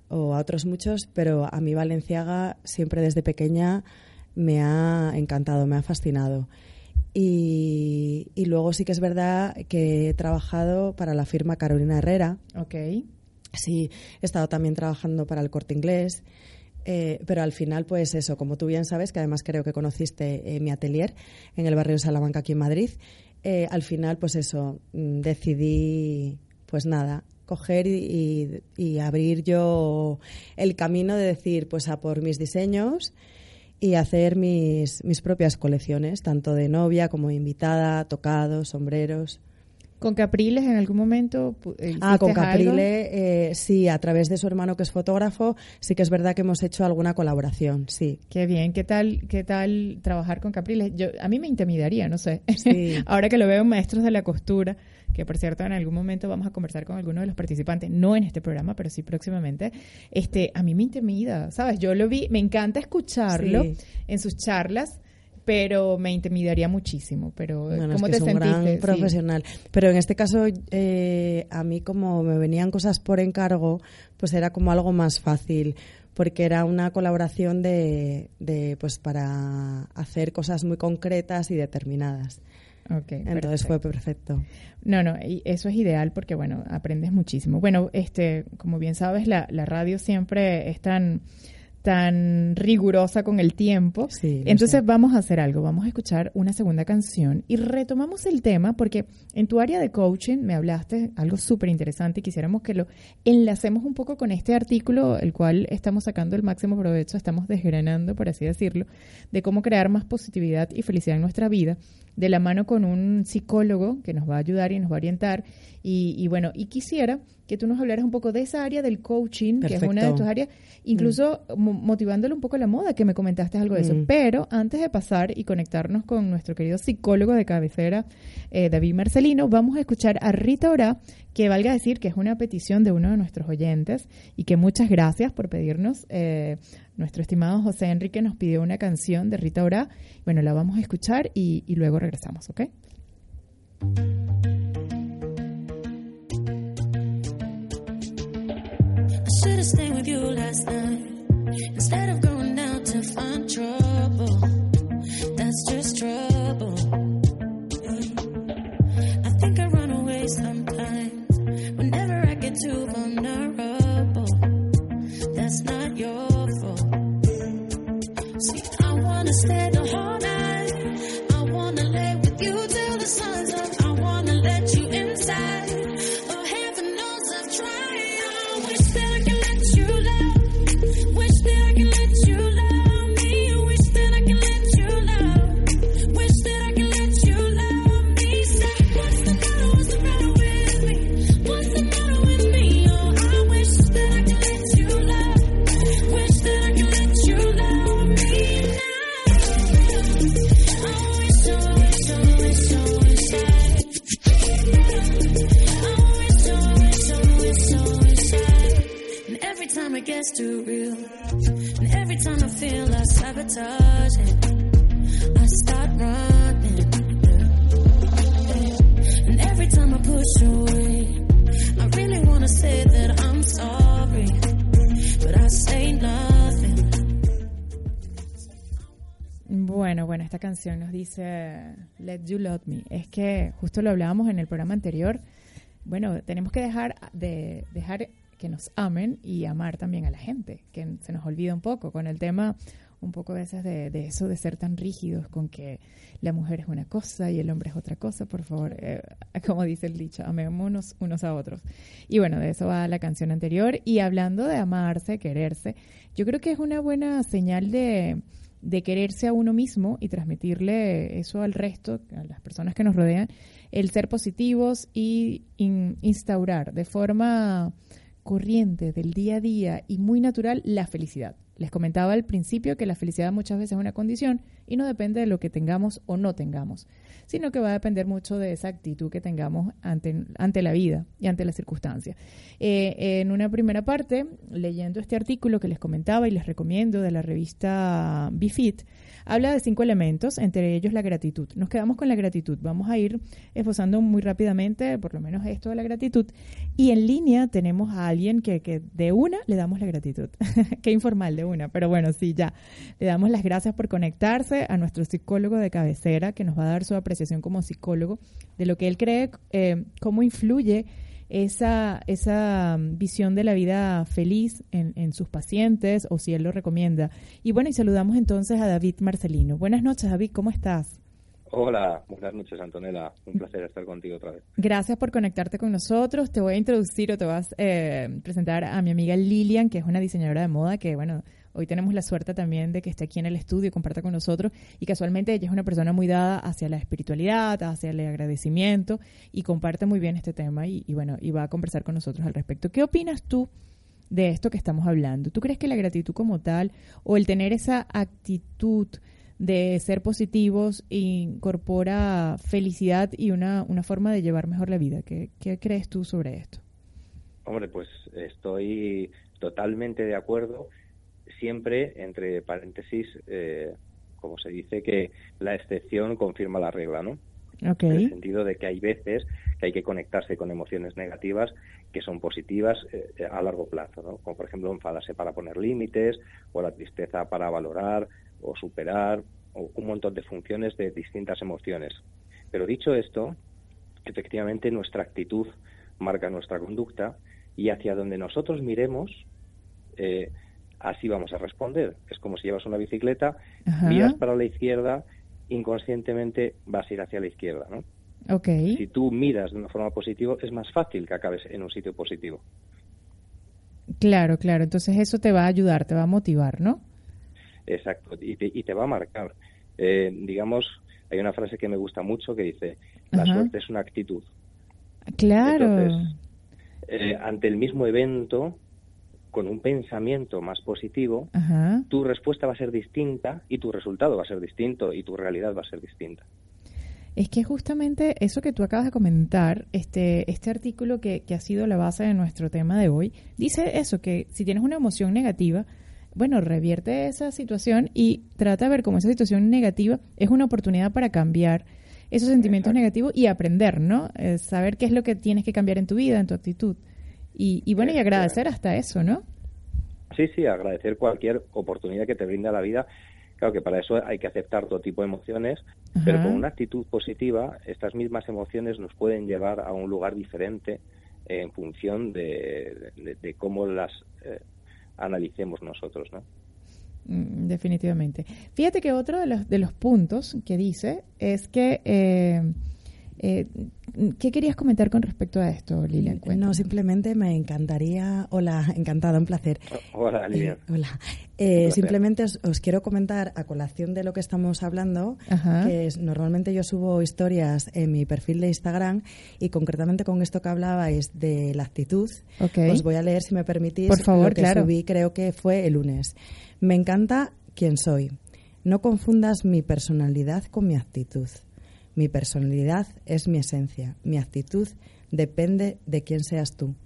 o a otros muchos, pero a mí Valenciaga siempre desde pequeña me ha encantado, me ha fascinado. Y, y luego sí que es verdad que he trabajado para la firma Carolina Herrera. Ok. Sí, he estado también trabajando para el corte inglés. Eh, pero al final, pues eso, como tú bien sabes, que además creo que conociste eh, mi atelier en el barrio de Salamanca, aquí en Madrid, eh, al final, pues eso, mm, decidí, pues nada, coger y, y, abrir yo el camino de decir, pues a por mis diseños y hacer mis, mis propias colecciones, tanto de novia como invitada, tocados, sombreros. ¿Con Capriles en algún momento? Ah, con Capriles, eh, sí, a través de su hermano que es fotógrafo, sí que es verdad que hemos hecho alguna colaboración, sí. Qué bien, ¿qué tal, qué tal trabajar con Capriles? Yo, a mí me intimidaría, no sé. Sí. [LAUGHS] Ahora que lo veo en Maestros de la Costura, que por cierto en algún momento vamos a conversar con alguno de los participantes, no en este programa, pero sí próximamente, este, a mí me intimida, ¿sabes? Yo lo vi, me encanta escucharlo en sus charlas, pero me intimidaría muchísimo. Pero bueno, ¿cómo es que te es un gran profesional. Pero en este caso, eh, a mí como me venían cosas por encargo, pues era como algo más fácil porque era una colaboración de, de pues para hacer cosas muy concretas y determinadas. Okay, Entonces fue perfecto. No, no, y eso es ideal porque, bueno, aprendes muchísimo. Bueno, este, como bien sabes, la, la radio siempre es tan tan rigurosa con el tiempo. Entonces vamos a hacer algo, vamos a escuchar una segunda canción y retomamos el tema porque en tu área de coaching me hablaste algo súper interesante y quisiéramos que lo enlacemos un poco con este artículo, el cual estamos sacando el máximo provecho, estamos desgranando, por así decirlo, de cómo crear más positividad y felicidad en nuestra vida, de la mano con un psicólogo que nos va a ayudar y nos va a orientar. Y, y bueno, y quisiera que tú nos hablaras un poco de esa área del coaching, que es una de tus áreas, incluso mm. motivándole un poco la moda, que me comentaste algo de eso. Mm. Pero antes de pasar y conectarnos con nuestro querido psicólogo de cabecera, eh, David Marcelino, vamos a escuchar a Rita Ora, que valga decir que es una petición de uno de nuestros oyentes y que muchas gracias por pedirnos. Eh, nuestro estimado José Enrique nos pidió una canción de Rita Ora. Bueno, la vamos a escuchar y, luego regresamos, ¿ok? Should've stayed with you last night instead of going out to find trouble. That's just trouble. I think I run away sometimes whenever I get too vulnerable. That's not your. I wanna stay the whole night. Bueno, bueno, esta canción nos dice Let You Love Me. Es que justo lo hablábamos en el programa anterior. Bueno, tenemos que dejar de dejar que nos amen y amar también a la gente, que se nos olvida un poco con el tema un poco a veces de, eso de ser tan rígidos con que la mujer es una cosa y el hombre es otra cosa, por favor, eh, [LAUGHS] como dice el dicho, amémonos unos a otros. Y bueno, de eso va la canción anterior. Y hablando de amarse, quererse, yo creo que es una buena señal de, de quererse a uno mismo y transmitirle eso al resto, a las personas que nos rodean, el ser positivos y in- instaurar de forma corriente del día a día y muy natural la felicidad. Les comentaba al principio que la felicidad muchas veces es una condición y no depende de lo que tengamos o no tengamos, sino que va a depender mucho de esa actitud que tengamos ante, ante la vida y ante las circunstancias. Eh, en una primera parte, leyendo este artículo que les comentaba y les recomiendo de la revista BeFit, habla de cinco elementos, entre ellos la gratitud. Nos quedamos con la gratitud. Vamos a ir esbozando muy rápidamente, por lo menos esto de la gratitud. Y en línea tenemos a alguien que, que de una le damos la gratitud. [LAUGHS] Qué informal de una, pero bueno, sí, ya. Le damos las gracias por conectarse a nuestro psicólogo de cabecera, que nos va a dar su apreciación como psicólogo de lo que él cree, eh, cómo influye esa, esa visión de la vida feliz en, en sus pacientes o si él lo recomienda. Y bueno, y saludamos entonces a David Marcelino. Buenas noches, David, ¿cómo estás? Hola, buenas noches Antonella, un placer estar contigo otra vez. Gracias por conectarte con nosotros. Te voy a introducir o te vas a eh, presentar a mi amiga Lilian, que es una diseñadora de moda que, bueno, hoy tenemos la suerte también de que esté aquí en el estudio y comparta con nosotros. Y casualmente ella es una persona muy dada hacia la espiritualidad, hacia el agradecimiento y comparte muy bien este tema y, bueno, y va a conversar con nosotros al respecto. ¿Qué opinas tú? de esto que estamos hablando. ¿Tú crees que la gratitud como tal o el tener esa actitud de ser positivos incorpora felicidad y una, una forma de llevar mejor la vida. ¿Qué, ¿Qué crees tú sobre esto? Hombre, pues estoy totalmente de acuerdo, siempre entre paréntesis, eh, como se dice, que la excepción confirma la regla, ¿no? Okay. En el sentido de que hay veces que hay que conectarse con emociones negativas que son positivas eh, a largo plazo, ¿no? Como por ejemplo enfadarse para poner límites o la tristeza para valorar o superar o un montón de funciones de distintas emociones. Pero dicho esto, efectivamente nuestra actitud marca nuestra conducta y hacia donde nosotros miremos, eh, así vamos a responder. Es como si llevas una bicicleta, Ajá. miras para la izquierda, inconscientemente vas a ir hacia la izquierda, ¿no? Okay. Si tú miras de una forma positiva, es más fácil que acabes en un sitio positivo. Claro, claro. Entonces eso te va a ayudar, te va a motivar, ¿no? Exacto, y te, y te va a marcar. Eh, digamos, hay una frase que me gusta mucho que dice, la Ajá. suerte es una actitud. Claro. Entonces, eh, ante el mismo evento, con un pensamiento más positivo, Ajá. tu respuesta va a ser distinta y tu resultado va a ser distinto y tu realidad va a ser distinta. Es que justamente eso que tú acabas de comentar, este, este artículo que, que ha sido la base de nuestro tema de hoy, dice eso, que si tienes una emoción negativa, bueno, revierte esa situación y trata de ver cómo esa situación negativa es una oportunidad para cambiar esos sentimientos Exacto. negativos y aprender, ¿no? Eh, saber qué es lo que tienes que cambiar en tu vida, en tu actitud. Y, y bueno, y agradecer hasta eso, ¿no? Sí, sí, agradecer cualquier oportunidad que te brinda la vida. Claro que para eso hay que aceptar todo tipo de emociones, pero con una actitud positiva, estas mismas emociones nos pueden llevar a un lugar diferente eh, en función de, de- de cómo las eh, analicemos nosotros, ¿no? Mm, Definitivamente. Fíjate que otro de los, de los puntos que dice es que... eh, eh, ¿Qué querías comentar con respecto a esto, Lilian? No, Cuéntanos. simplemente me encantaría. Hola, [LAUGHS] encantada, un placer. Hola, Lilian. Eh, hola. Un Eh, simplemente os, os quiero comentar a colación de lo que estamos hablando, Ajá. que es, normalmente yo subo historias en mi perfil de Instagram y concretamente con esto que hablabais de la actitud, Ok. os voy a leer, si me permitís, Por favor, lo que claro. subí, creo que fue el lunes. Me encanta quién soy. No confundas mi personalidad con mi actitud. Mi personalidad es mi esencia. Mi actitud depende de quién seas tú.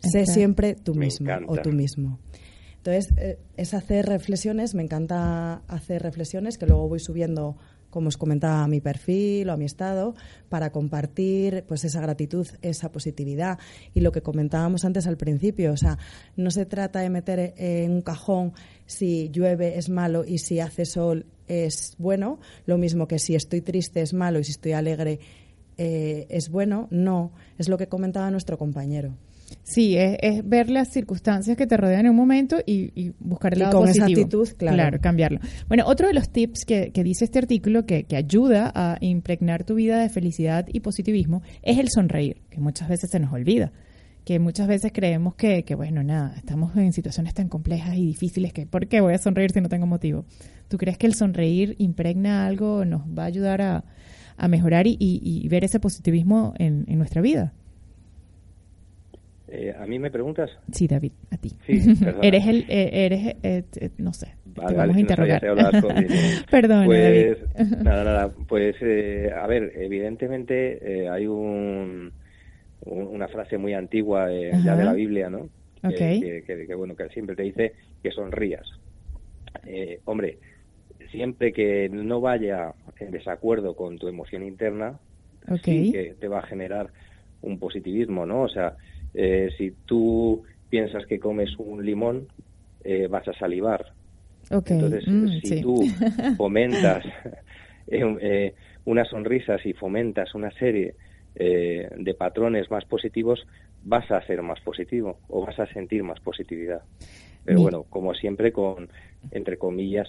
Sé siempre tú Me misma o tú mismo. Entonces, eh, es hacer reflexiones, me encanta hacer reflexiones que luego voy subiendo, como os comentaba, a mi perfil o a mi estado, para compartir pues esa gratitud, esa positividad. Y lo que comentábamos antes al principio, o sea, no se trata de meter en un cajón si llueve es malo y si hace sol es bueno, lo mismo que si estoy triste es malo y si estoy alegre eh, es bueno, no, es lo que comentaba nuestro compañero. Sí, es, es ver las circunstancias que te rodean en un momento y, y buscar el Y lado con esa positivo. actitud, claro. cambiarlo. Bueno, otro de los tips que, que dice este artículo que, que ayuda a impregnar tu vida de felicidad y positivismo es el sonreír, que muchas veces se nos olvida. Que muchas veces creemos que, que, bueno, nada, estamos en situaciones tan complejas y difíciles que, ¿por qué voy a sonreír si no tengo motivo? ¿Tú crees que el sonreír impregna algo, nos va a ayudar a, a mejorar y, y- y ver ese positivismo en, en nuestra vida? Eh, ¿A mí me preguntas? Sí, David, a ti. Sí, [LAUGHS] eres el, eh, eres, eh, eh, no sé, Vale, te vamos a interrogar. [LAUGHS] Perdón, Pues, David. [LAUGHS] nada, nada. Pues, eh, a ver, evidentemente eh, hay un, un- una frase muy antigua eh, ya de la Biblia, ¿no? Que- Ok. Que, que- que, bueno, que siempre te dice que sonrías. Eh, hombre, siempre que no vaya en desacuerdo con tu emoción interna, Ok. sí que te va a generar un positivismo, ¿no? O sea, eh, si tú piensas que comes un limón, eh, vas a salivar. ok. Entonces, Mm, si sí. tú [LAUGHS] fomentas eh, eh, una sonrisa, si fomentas una serie eh, de patrones más positivos, vas a ser más positivo o vas a sentir más positividad. Pero bueno, como siempre, con, entre comillas,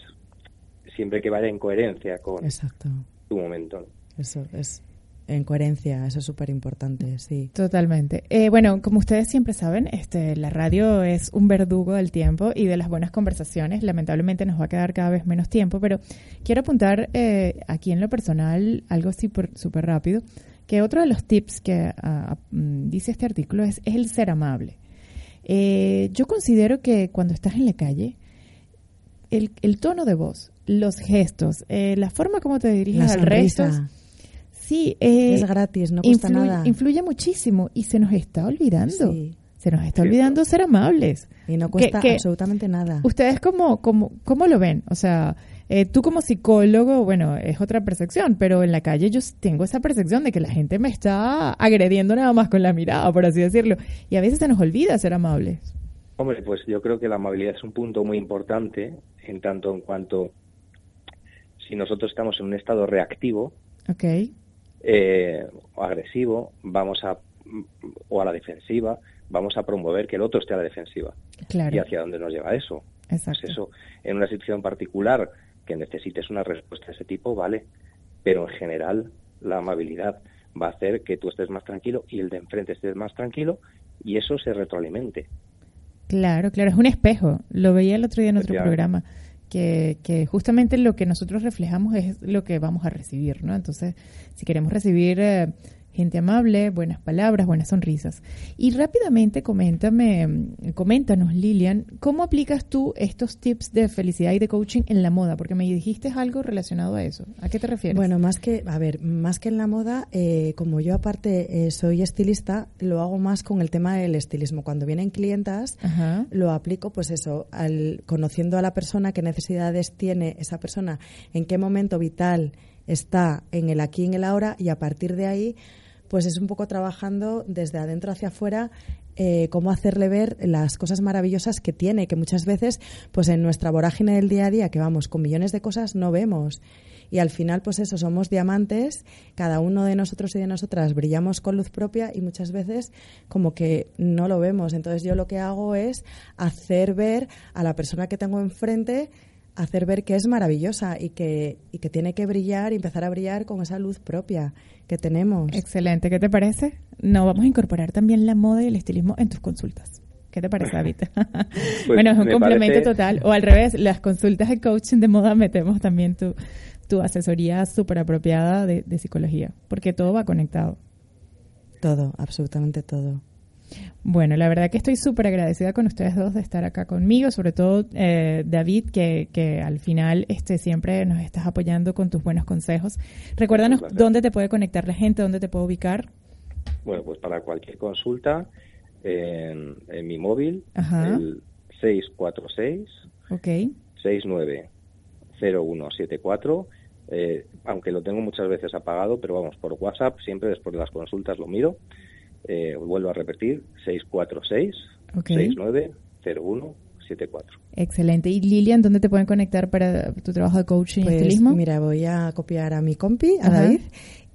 siempre que vaya en coherencia con tu momento. Eso es en coherencia, eso es súper importante, sí. Totalmente. Eh, bueno, como ustedes siempre saben, este, la radio es un verdugo del tiempo y de las buenas conversaciones. Lamentablemente nos va a quedar cada vez menos tiempo, pero quiero apuntar eh, aquí en lo personal algo súper rápido, que otro de los tips que mm, dice este artículo es, el ser amable. Eh, yo considero que cuando estás en la calle, el, el tono de voz, los gestos, la forma como te diriges al resto Sí, eh, es gratis, no cuesta nada. Influye muchísimo y se nos está olvidando. Se nos está olvidando ser amables. Y no cuesta absolutamente nada. ¿Ustedes cómo, cómo, cómo lo ven? O sea, eh, tú como psicólogo, bueno, es otra percepción, pero en la calle yo tengo esa percepción de que la gente me está agrediendo nada más con la mirada, por así decirlo. Y a veces se nos olvida ser amables. Hombre, pues yo creo que la amabilidad es un punto muy importante en tanto en cuanto si nosotros estamos en un estado reactivo, okay eh, agresivo, vamos a o a la defensiva, vamos a promover que el otro esté a la defensiva. Claro. ¿Y hacia dónde nos lleva eso? Exacto. Pues eso, en una situación particular que necesites una respuesta de ese tipo, vale, pero en general la amabilidad va a hacer que tú estés más tranquilo y el de enfrente esté más tranquilo y eso se retroalimente. Claro, claro, es un espejo. Lo veía el otro día en otro programa que, que, justamente lo que nosotros reflejamos es lo que vamos a recibir, ¿no? Entonces, si queremos recibir eh, gente amable, buenas palabras, buenas sonrisas. Y rápidamente coméntame, coméntanos Lilian, ¿cómo aplicas tú estos tips de felicidad y de coaching en la moda? Porque me dijiste algo relacionado a eso. ¿A qué te refieres? Bueno, más que, a ver, más que en la moda, eh, como yo aparte eh, soy estilista, lo hago más con el tema del estilismo. Cuando vienen clientas, lo aplico, pues eso, al, conociendo a la persona, qué necesidades tiene esa persona, en qué momento vital está en el aquí en el ahora y a partir de ahí pues es un poco trabajando desde adentro hacia afuera eh, cómo hacerle ver las cosas maravillosas que tiene, que muchas veces, pues en nuestra vorágine del día a día, que vamos con millones de cosas, no vemos. Y al final, pues eso, somos diamantes, cada uno de nosotros y de nosotras brillamos con luz propia y muchas veces como que no lo vemos. Entonces yo lo que hago es hacer ver a la persona que tengo enfrente hacer ver que es maravillosa y que, y que tiene que brillar y empezar a brillar con esa luz propia que tenemos. Excelente, ¿qué te parece? No, vamos a incorporar también la moda y el estilismo en tus consultas. ¿Qué te parece, [LAUGHS] David? Pues bueno, es un complemento total. O al revés, las consultas de coaching de moda metemos también tu, tu asesoría súper apropiada de psicología, porque todo va conectado. Todo, absolutamente todo. Bueno, la verdad que estoy súper agradecida con ustedes dos de estar acá conmigo, sobre todo eh, David, que, que, al final este, siempre nos estás apoyando con tus buenos consejos. Recuérdanos dónde te puede conectar la gente, dónde te puede ubicar. Bueno, pues para cualquier consulta, en, mi móvil, el 646 okay. 690174. Eh, aunque lo tengo muchas veces apagado, pero vamos, por WhatsApp, siempre después de las consultas lo miro. Eh, vuelvo a repetir, 646 690174. Excelente. ¿Y Lilian, dónde te pueden conectar para tu trabajo de coaching y pues, estilismo? Mira, voy a copiar a mi compi, a David,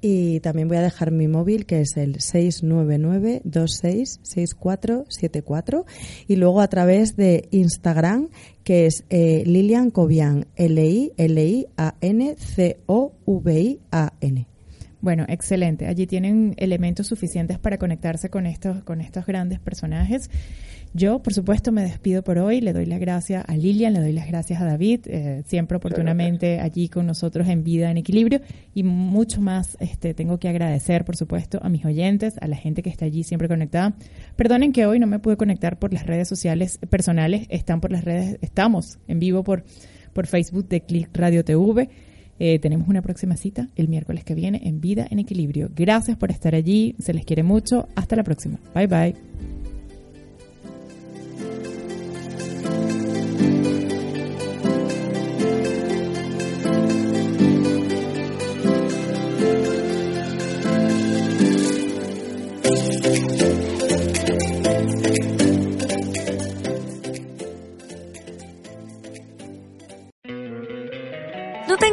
y también voy a dejar mi móvil, que es el 699-266474. Y luego a través de Instagram, que es eh, Lilian Cobian, L-I-L-I-A-N-C-O-V-I-A-N. Bueno, excelente. Allí tienen elementos suficientes para conectarse con estos, con estos grandes personajes. Yo, por supuesto, me despido por hoy. Le doy las gracias a Lilian, le doy las gracias a David, eh, siempre oportunamente allí con nosotros en Vida en Equilibrio. Y mucho más este, tengo que agradecer, por supuesto, a mis oyentes, a la gente que está allí siempre conectada. Perdonen que hoy no me pude conectar por las redes sociales personales. Están por las redes, estamos en vivo por, por Facebook de Click Radio TV. Eh, tenemos una próxima cita el miércoles que viene en Vida en Equilibrio. Gracias por estar allí, se les quiere mucho. Hasta la próxima. Bye bye.